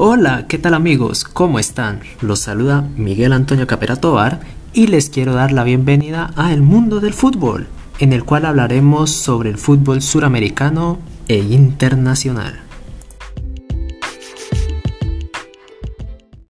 Hola, ¿qué tal amigos? ¿Cómo están? Los saluda Miguel Antonio Capera Tobar y les quiero dar la bienvenida a El Mundo del Fútbol, en el cual hablaremos sobre el fútbol suramericano e internacional.